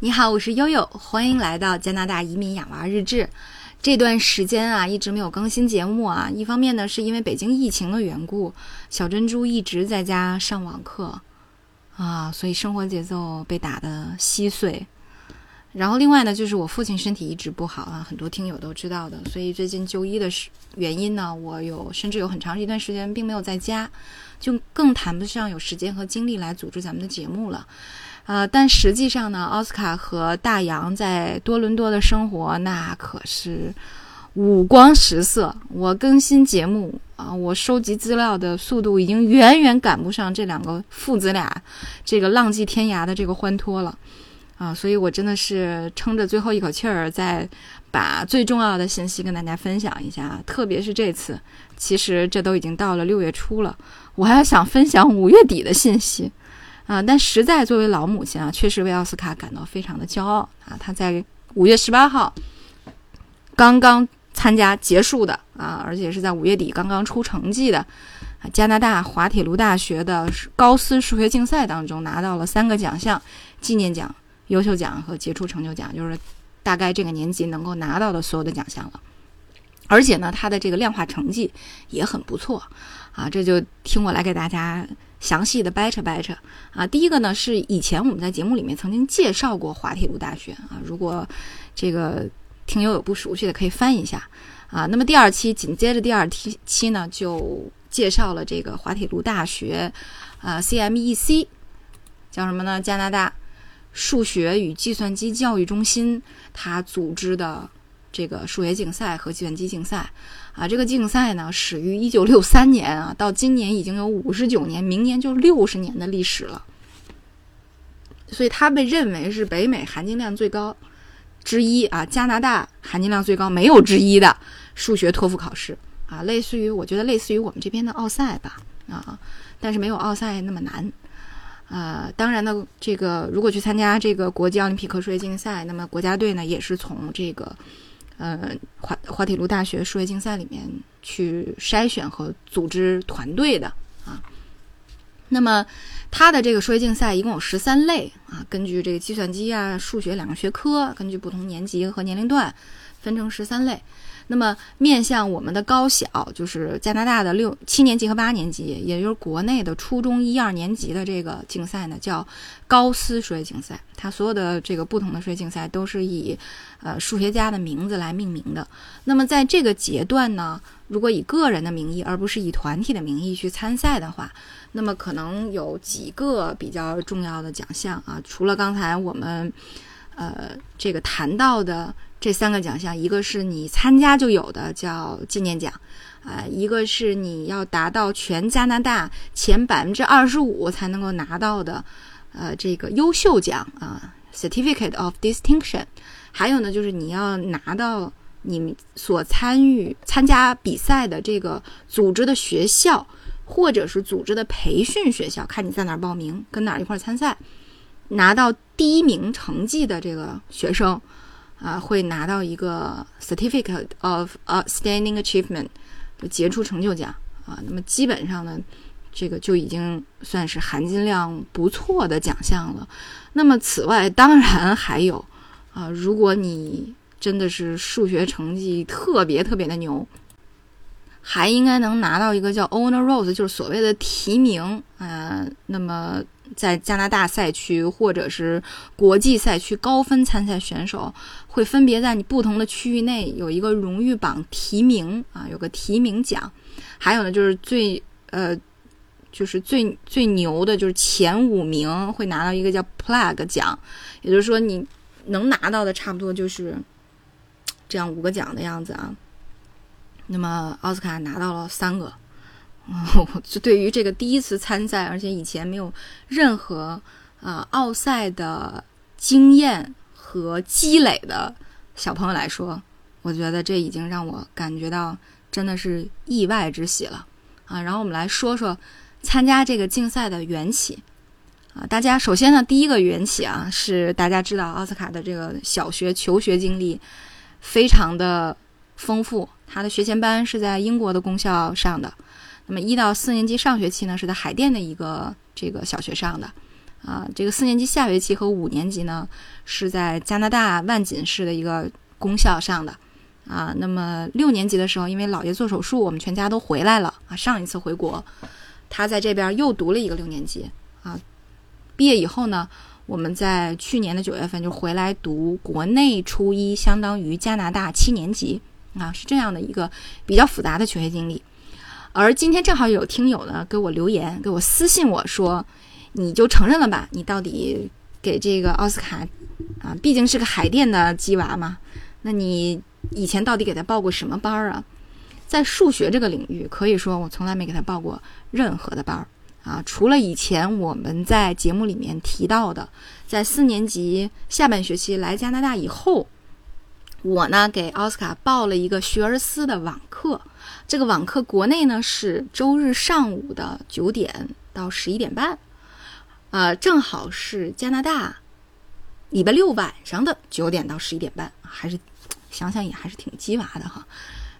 你好，我是悠悠，欢迎来到加拿大移民养娃日志。这段时间啊，一直没有更新节目啊。一方面呢，是因为北京疫情的缘故，小珍珠一直在家上网课啊，所以生活节奏被打得稀碎。然后另外呢，就是我父亲身体一直不好啊，很多听友都知道的。所以最近就医的原因呢，我有甚至有很长一段时间并没有在家，就更谈不上有时间和精力来组织咱们的节目了。呃，但实际上呢，奥斯卡和大洋在多伦多的生活那可是五光十色。我更新节目啊，我收集资料的速度已经远远赶不上这两个父子俩这个浪迹天涯的这个欢脱了啊！所以我真的是撑着最后一口气儿，在把最重要的信息跟大家分享一下。特别是这次，其实这都已经到了六月初了，我还要想分享五月底的信息。啊，但实在作为老母亲啊，确实为奥斯卡感到非常的骄傲啊！他在五月十八号刚刚参加结束的啊，而且是在五月底刚刚出成绩的加拿大滑铁卢大学的高斯数学竞赛当中拿到了三个奖项：纪念奖、优秀奖和杰出成就奖，就是大概这个年级能够拿到的所有的奖项了。而且呢，他的这个量化成绩也很不错啊！这就听我来给大家。详细的掰扯掰扯啊，第一个呢是以前我们在节目里面曾经介绍过滑铁卢大学啊，如果这个听友有不熟悉的，可以翻一下啊。那么第二期紧接着第二期期呢，就介绍了这个滑铁卢大学啊 CMEC，叫什么呢？加拿大数学与计算机教育中心，它组织的这个数学竞赛和计算机竞赛。啊，这个竞赛呢始于一九六三年啊，到今年已经有五十九年，明年就六十年的历史了。所以它被认为是北美含金量最高之一啊，加拿大含金量最高没有之一的数学托福考试啊，类似于我觉得类似于我们这边的奥赛吧啊，但是没有奥赛那么难。呃，当然呢，这个如果去参加这个国际奥林匹克数学竞赛，那么国家队呢也是从这个。呃，滑滑铁卢大学数学竞赛里面去筛选和组织团队的啊。那么，它的这个数学竞赛一共有十三类啊，根据这个计算机啊、数学两个学科，根据不同年级和年龄段分成十三类。那么，面向我们的高小，就是加拿大的六七年级和八年级，也就是国内的初中一二年级的这个竞赛呢，叫高斯数学竞赛。它所有的这个不同的数学竞赛都是以呃数学家的名字来命名的。那么在这个阶段呢，如果以个人的名义而不是以团体的名义去参赛的话，那么可能有几个比较重要的奖项啊，除了刚才我们呃这个谈到的。这三个奖项，一个是你参加就有的，叫纪念奖，啊，一个是你要达到全加拿大前百分之二十五才能够拿到的，呃，这个优秀奖啊，Certificate of Distinction，还有呢，就是你要拿到你所参与参加比赛的这个组织的学校，或者是组织的培训学校，看你在哪儿报名，跟哪儿一块儿参赛，拿到第一名成绩的这个学生。啊，会拿到一个 Certificate of Outstanding Achievement，杰出成就奖啊。那么基本上呢，这个就已经算是含金量不错的奖项了。那么此外，当然还有啊，如果你真的是数学成绩特别特别的牛，还应该能拿到一个叫 Honor Rose，就是所谓的提名啊。那么。在加拿大赛区或者是国际赛区高分参赛选手，会分别在你不同的区域内有一个荣誉榜提名啊，有个提名奖。还有呢，就是最呃，就是最最牛的，就是前五名会拿到一个叫 Plaque 奖，也就是说你能拿到的差不多就是这样五个奖的样子啊。那么奥斯卡拿到了三个。我就对于这个第一次参赛，而且以前没有任何啊奥赛的经验和积累的小朋友来说，我觉得这已经让我感觉到真的是意外之喜了啊！然后我们来说说参加这个竞赛的缘起啊，大家首先呢，第一个缘起啊是大家知道奥斯卡的这个小学求学经历非常的丰富，他的学前班是在英国的公校上的。那么一到四年级上学期呢，是在海淀的一个这个小学上的，啊，这个四年级下学期和五年级呢是在加拿大万锦市的一个公校上的。啊，那么六年级的时候，因为姥爷做手术，我们全家都回来了啊。上一次回国，他在这边又读了一个六年级啊。毕业以后呢，我们在去年的九月份就回来读国内初一，相当于加拿大七年级啊，是这样的一个比较复杂的求学经历。而今天正好有听友呢给我留言，给我私信我说，你就承认了吧，你到底给这个奥斯卡啊，毕竟是个海淀的鸡娃嘛，那你。以前到底给他报过什么班儿啊？在数学这个领域，可以说我从来没给他报过任何的班儿啊，除了以前我们在节目里面提到的，在四年级下半学期来加拿大以后，我呢给奥斯卡报了一个学而思的网课。这个网课国内呢是周日上午的九点到十一点半，呃，正好是加拿大礼拜六晚上的九点到十一点半，还是。想想也还是挺鸡娃的哈，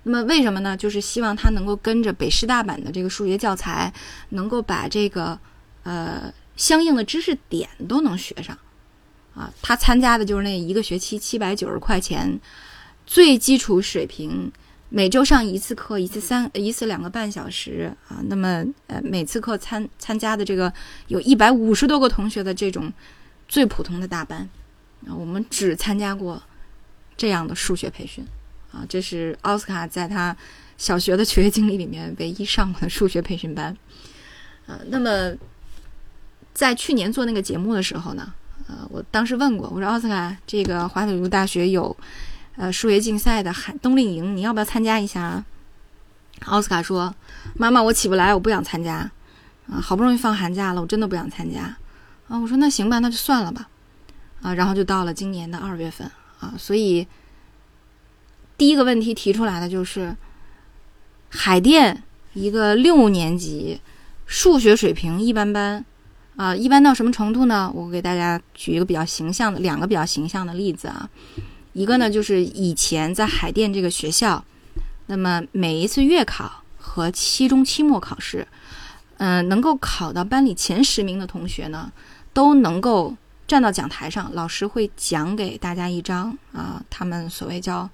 那么为什么呢？就是希望他能够跟着北师大版的这个数学教材，能够把这个呃相应的知识点都能学上啊。他参加的就是那一个学期七百九十块钱，最基础水平，每周上一次课，一次三一次两个半小时啊。那么呃每次课参参加的这个有一百五十多个同学的这种最普通的大班啊，我们只参加过。这样的数学培训，啊，这是奥斯卡在他小学的求学经历里面唯一上过的数学培训班，啊，那么在去年做那个节目的时候呢，呃，我当时问过，我说奥斯卡，这个华北路大学有呃数学竞赛的寒冬令营，你要不要参加一下？奥斯卡说：“妈妈，我起不来，我不想参加，啊，好不容易放寒假了，我真的不想参加。”啊，我说那行吧，那就算了吧，啊，然后就到了今年的二月份。啊，所以第一个问题提出来的就是，海淀一个六年级数学水平一般般，啊，一般到什么程度呢？我给大家举一个比较形象的两个比较形象的例子啊，一个呢就是以前在海淀这个学校，那么每一次月考和期中、期末考试，嗯，能够考到班里前十名的同学呢，都能够。站到讲台上，老师会讲给大家一张啊，他们所谓叫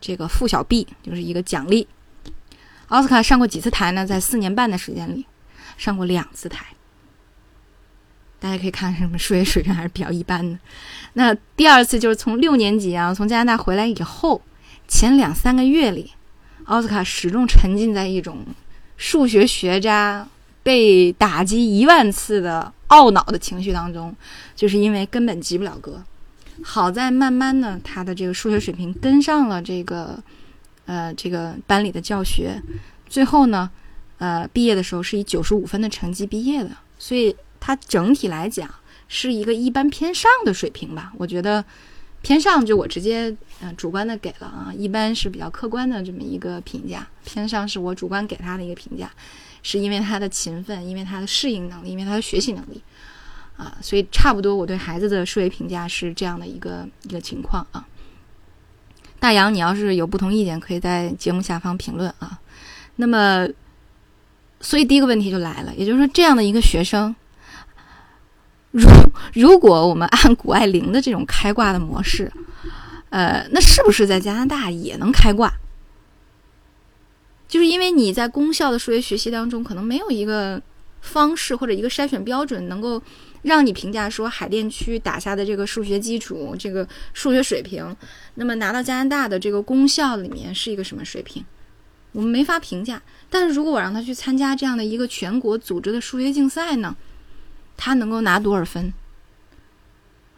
这个附小币，就是一个奖励。奥斯卡上过几次台呢？在四年半的时间里，上过两次台。大家可以看什么数学水平还是比较一般的。那第二次就是从六年级啊，从加拿大回来以后，前两三个月里，奥斯卡始终沉浸在一种数学学渣被打击一万次的。懊恼的情绪当中，就是因为根本及不了格。好在慢慢呢，他的这个数学水平跟上了这个，呃，这个班里的教学。最后呢，呃，毕业的时候是以九十五分的成绩毕业的。所以他整体来讲是一个一般偏上的水平吧。我觉得偏上就我直接嗯主观的给了啊，一般是比较客观的这么一个评价。偏上是我主观给他的一个评价。是因为他的勤奋，因为他的适应能力，因为他的学习能力，啊，所以差不多我对孩子的数学评价是这样的一个一个情况啊。大洋，你要是有不同意见，可以在节目下方评论啊。那么，所以第一个问题就来了，也就是说，这样的一个学生，如如果我们按谷爱凌的这种开挂的模式，呃，那是不是在加拿大也能开挂？就是因为你在公校的数学学习当中，可能没有一个方式或者一个筛选标准，能够让你评价说海淀区打下的这个数学基础、这个数学水平，那么拿到加拿大的这个公校里面是一个什么水平，我们没法评价。但是如果我让他去参加这样的一个全国组织的数学竞赛呢，他能够拿多少分？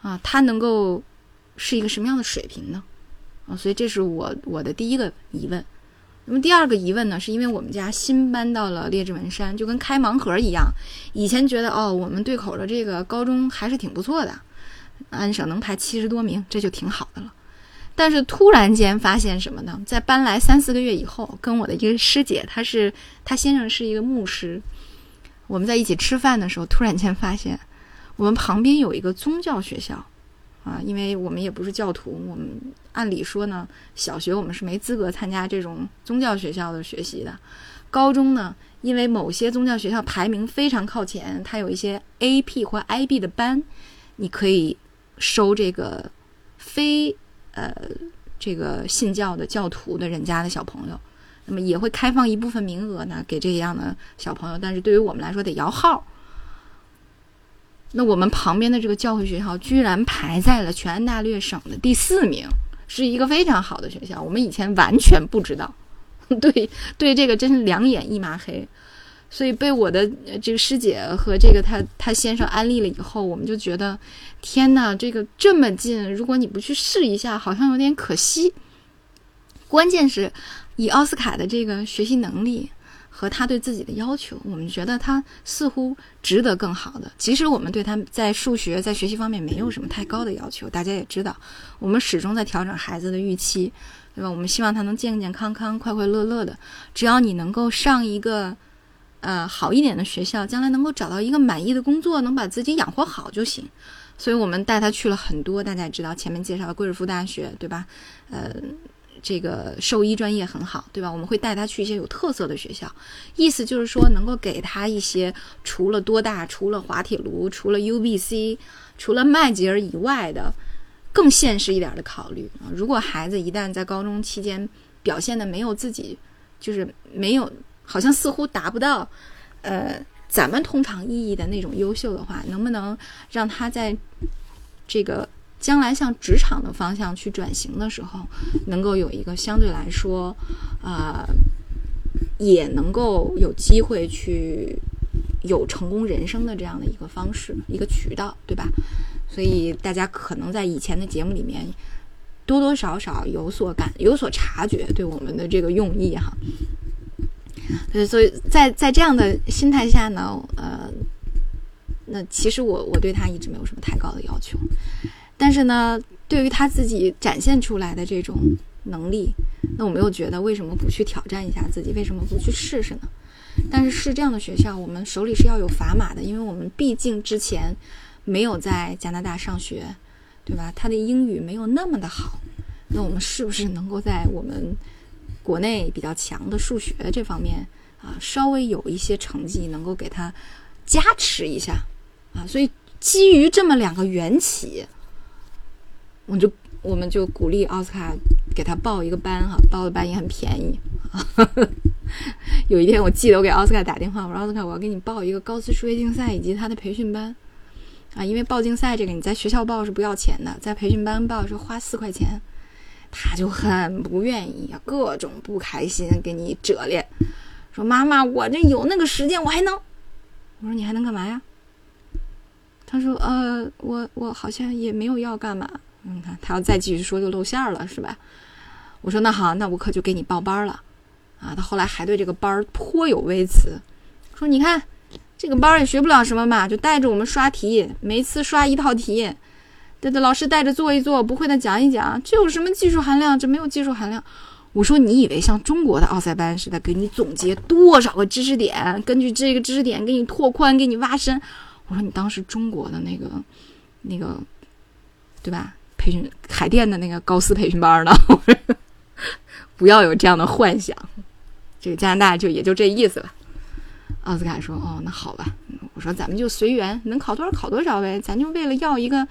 啊，他能够是一个什么样的水平呢？啊，所以这是我我的第一个疑问。那么第二个疑问呢，是因为我们家新搬到了列治文山，就跟开盲盒一样。以前觉得哦，我们对口的这个高中还是挺不错的，安省能排七十多名，这就挺好的了。但是突然间发现什么呢？在搬来三四个月以后，跟我的一个师姐，她是她先生是一个牧师，我们在一起吃饭的时候，突然间发现我们旁边有一个宗教学校。啊，因为我们也不是教徒，我们按理说呢，小学我们是没资格参加这种宗教学校的学习的。高中呢，因为某些宗教学校排名非常靠前，它有一些 AP 或 IB 的班，你可以收这个非呃这个信教的教徒的人家的小朋友，那么也会开放一部分名额呢给这样的小朋友，但是对于我们来说得摇号。那我们旁边的这个教会学校居然排在了全安大略省的第四名，是一个非常好的学校。我们以前完全不知道，对 对，这个真是两眼一抹黑。所以被我的这个师姐和这个他他先生安利了以后，我们就觉得，天哪，这个这么近，如果你不去试一下，好像有点可惜。关键是，以奥斯卡的这个学习能力。和他对自己的要求，我们觉得他似乎值得更好的。即使我们对他在数学在学习方面没有什么太高的要求，大家也知道，我们始终在调整孩子的预期，对吧？我们希望他能健健康康、快快乐乐的。只要你能够上一个呃好一点的学校，将来能够找到一个满意的工作，能把自己养活好就行。所以我们带他去了很多，大家也知道前面介绍的贵尔夫大学，对吧？呃。这个兽医专业很好，对吧？我们会带他去一些有特色的学校，意思就是说能够给他一些除了多大、除了滑铁卢、除了 UBC、除了麦吉尔以外的更现实一点的考虑啊。如果孩子一旦在高中期间表现的没有自己，就是没有，好像似乎达不到，呃，咱们通常意义的那种优秀的话，能不能让他在这个？将来向职场的方向去转型的时候，能够有一个相对来说，啊，也能够有机会去有成功人生的这样的一个方式、一个渠道，对吧？所以大家可能在以前的节目里面多多少少有所感、有所察觉，对我们的这个用意哈。对，所以在在这样的心态下呢，呃，那其实我我对他一直没有什么太高的要求。但是呢，对于他自己展现出来的这种能力，那我们又觉得为什么不去挑战一下自己？为什么不去试试呢？但是是这样的学校，我们手里是要有砝码的，因为我们毕竟之前没有在加拿大上学，对吧？他的英语没有那么的好，那我们是不是能够在我们国内比较强的数学这方面啊，稍微有一些成绩，能够给他加持一下啊？所以基于这么两个缘起。我就我们就鼓励奥斯卡给他报一个班哈，报的班也很便宜。有一天我记得我给奥斯卡打电话，我说奥斯卡，我要给你报一个高斯数学竞赛以及他的培训班啊，因为报竞赛这个你在学校报是不要钱的，在培训班报是花四块钱。他就很不愿意，各种不开心，给你折咧，说妈妈，我这有那个时间我还能。我说你还能干嘛呀？他说呃，我我好像也没有要干嘛。你看，他要再继续说就露馅了，是吧？我说那好，那我可就给你报班了，啊！他后来还对这个班颇有微词，说你看这个班也学不了什么嘛，就带着我们刷题，每次刷一套题，对对，老师带着做一做，不会的讲一讲，这有什么技术含量？这没有技术含量。我说你以为像中国的奥赛班似的，给你总结多少个知识点，根据这个知识点给你拓宽，给你挖深？我说你当时中国的那个那个，对吧？培训海淀的那个高斯培训班呢？不要有这样的幻想。这个加拿大就也就这意思了。奥斯卡说：“哦，那好吧。”我说：“咱们就随缘，能考多少考多少呗。咱就为了要一个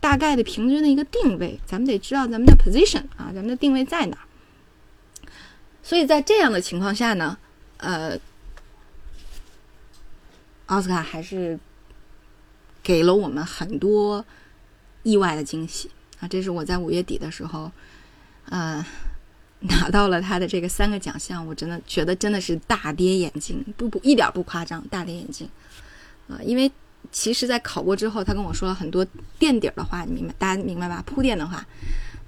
大概的平均的一个定位，咱们得知道咱们的 position 啊，咱们的定位在哪。所以在这样的情况下呢，呃，奥斯卡还是给了我们很多意外的惊喜。”啊，这是我在五月底的时候，呃，拿到了他的这个三个奖项，我真的觉得真的是大跌眼镜，不不一点不夸张，大跌眼镜。啊，因为其实，在考过之后，他跟我说了很多垫底儿的话，你明白？大家明白吧？铺垫的话，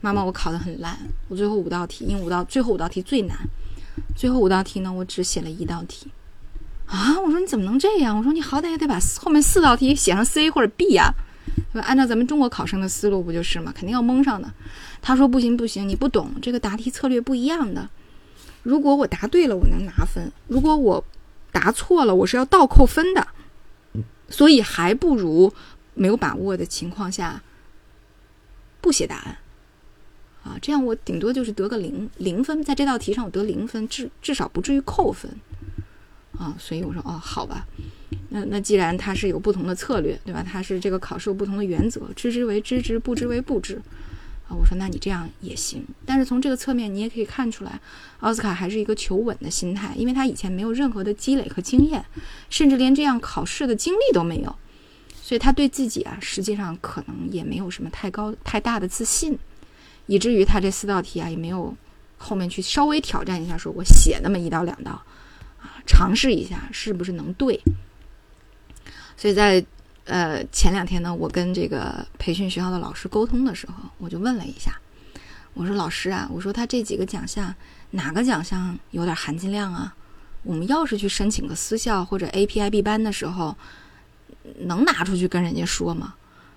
妈妈，我考得很烂，我最后五道题，因为五道最后五道题最难，最后五道题呢，我只写了一道题。啊，我说你怎么能这样？我说你好歹也得把后面四道题写上 C 或者 B 呀。按照咱们中国考生的思路，不就是吗？肯定要蒙上的。他说不行不行，你不懂这个答题策略不一样的。如果我答对了，我能拿分；如果我答错了，我是要倒扣分的。所以还不如没有把握的情况下不写答案啊，这样我顶多就是得个零零分，在这道题上我得零分，至至少不至于扣分啊，所以我说哦，好吧，那那既然他是有不同的策略，对吧？他是这个考试有不同的原则，知之为知之，不知为不知。啊，我说那你这样也行，但是从这个侧面你也可以看出来，奥斯卡还是一个求稳的心态，因为他以前没有任何的积累和经验，甚至连这样考试的经历都没有，所以他对自己啊，实际上可能也没有什么太高太大的自信，以至于他这四道题啊也没有后面去稍微挑战一下，说我写那么一道两道。尝试一下是不是能对，所以在呃前两天呢，我跟这个培训学校的老师沟通的时候，我就问了一下，我说老师啊，我说他这几个奖项哪个奖项有点含金量啊？我们要是去申请个私校或者 APIB 班的时候，能拿出去跟人家说吗？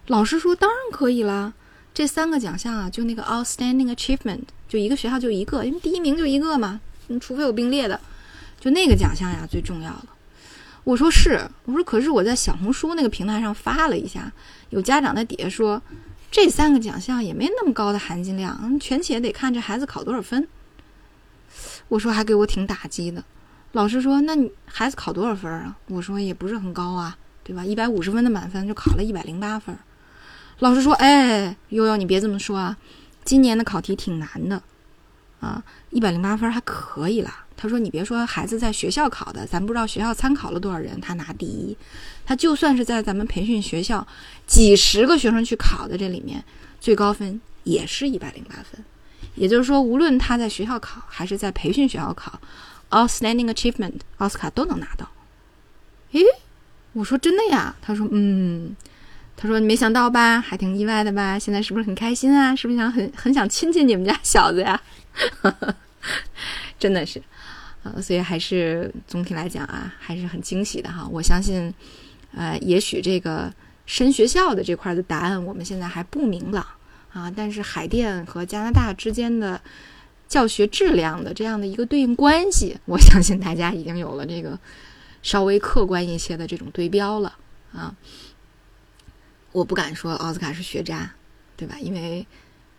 老师说当然可以啦，这三个奖项啊，就那个 Outstanding Achievement，就一个学校就一个，因为第一名就一个嘛，除非有并列的。就那个奖项呀，最重要的。我说是，我说可是我在小红书那个平台上发了一下，有家长在底下说，这三个奖项也没那么高的含金量，全且得看这孩子考多少分。我说还给我挺打击的。老师说，那你孩子考多少分啊？我说也不是很高啊，对吧？一百五十分的满分就考了一百零八分。老师说，哎，悠悠你别这么说啊，今年的考题挺难的，啊，一百零八分还可以啦。他说：“你别说孩子在学校考的，咱不知道学校参考了多少人，他拿第一。他就算是在咱们培训学校，几十个学生去考的这里面，最高分也是一百零八分。也就是说，无论他在学校考还是在培训学校考，Outstanding Achievement 奥斯卡都能拿到。诶，我说真的呀？他说嗯，他说你没想到吧？还挺意外的吧？现在是不是很开心啊？是不是想很很想亲亲你们家小子呀？真的是。”呃，所以还是总体来讲啊，还是很惊喜的哈。我相信，呃，也许这个升学校的这块的答案我们现在还不明朗啊，但是海淀和加拿大之间的教学质量的这样的一个对应关系，我相信大家已经有了这个稍微客观一些的这种对标了啊。我不敢说奥斯卡是学渣，对吧？因为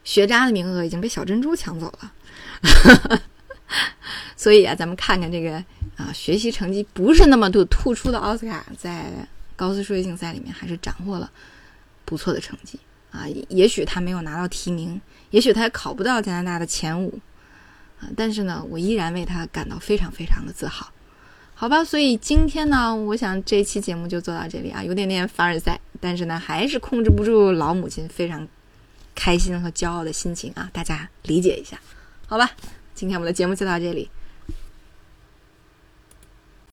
学渣的名额已经被小珍珠抢走了。所以啊，咱们看看这个啊，学习成绩不是那么突突出的奥斯卡，在高斯数学竞赛里面还是斩获了不错的成绩啊。也许他没有拿到提名，也许他也考不到加拿大的前五啊，但是呢，我依然为他感到非常非常的自豪。好吧，所以今天呢，我想这期节目就做到这里啊，有点点凡尔赛，但是呢，还是控制不住老母亲非常开心和骄傲的心情啊，大家理解一下，好吧。今天我们的节目就到这里。